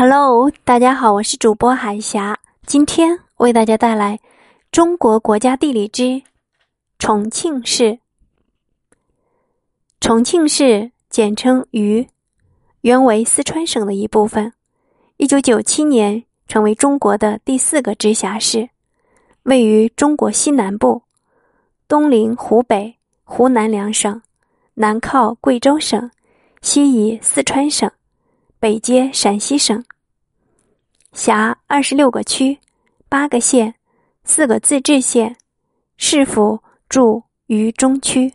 Hello，大家好，我是主播海霞，今天为大家带来中国国家地理之重庆市。重庆市简称渝，原为四川省的一部分。一九九七年成为中国的第四个直辖市，位于中国西南部，东临湖北、湖南两省，南靠贵州省，西倚四川省。北接陕西省，辖二十六个区、八个县、四个自治县，市府驻渝中区。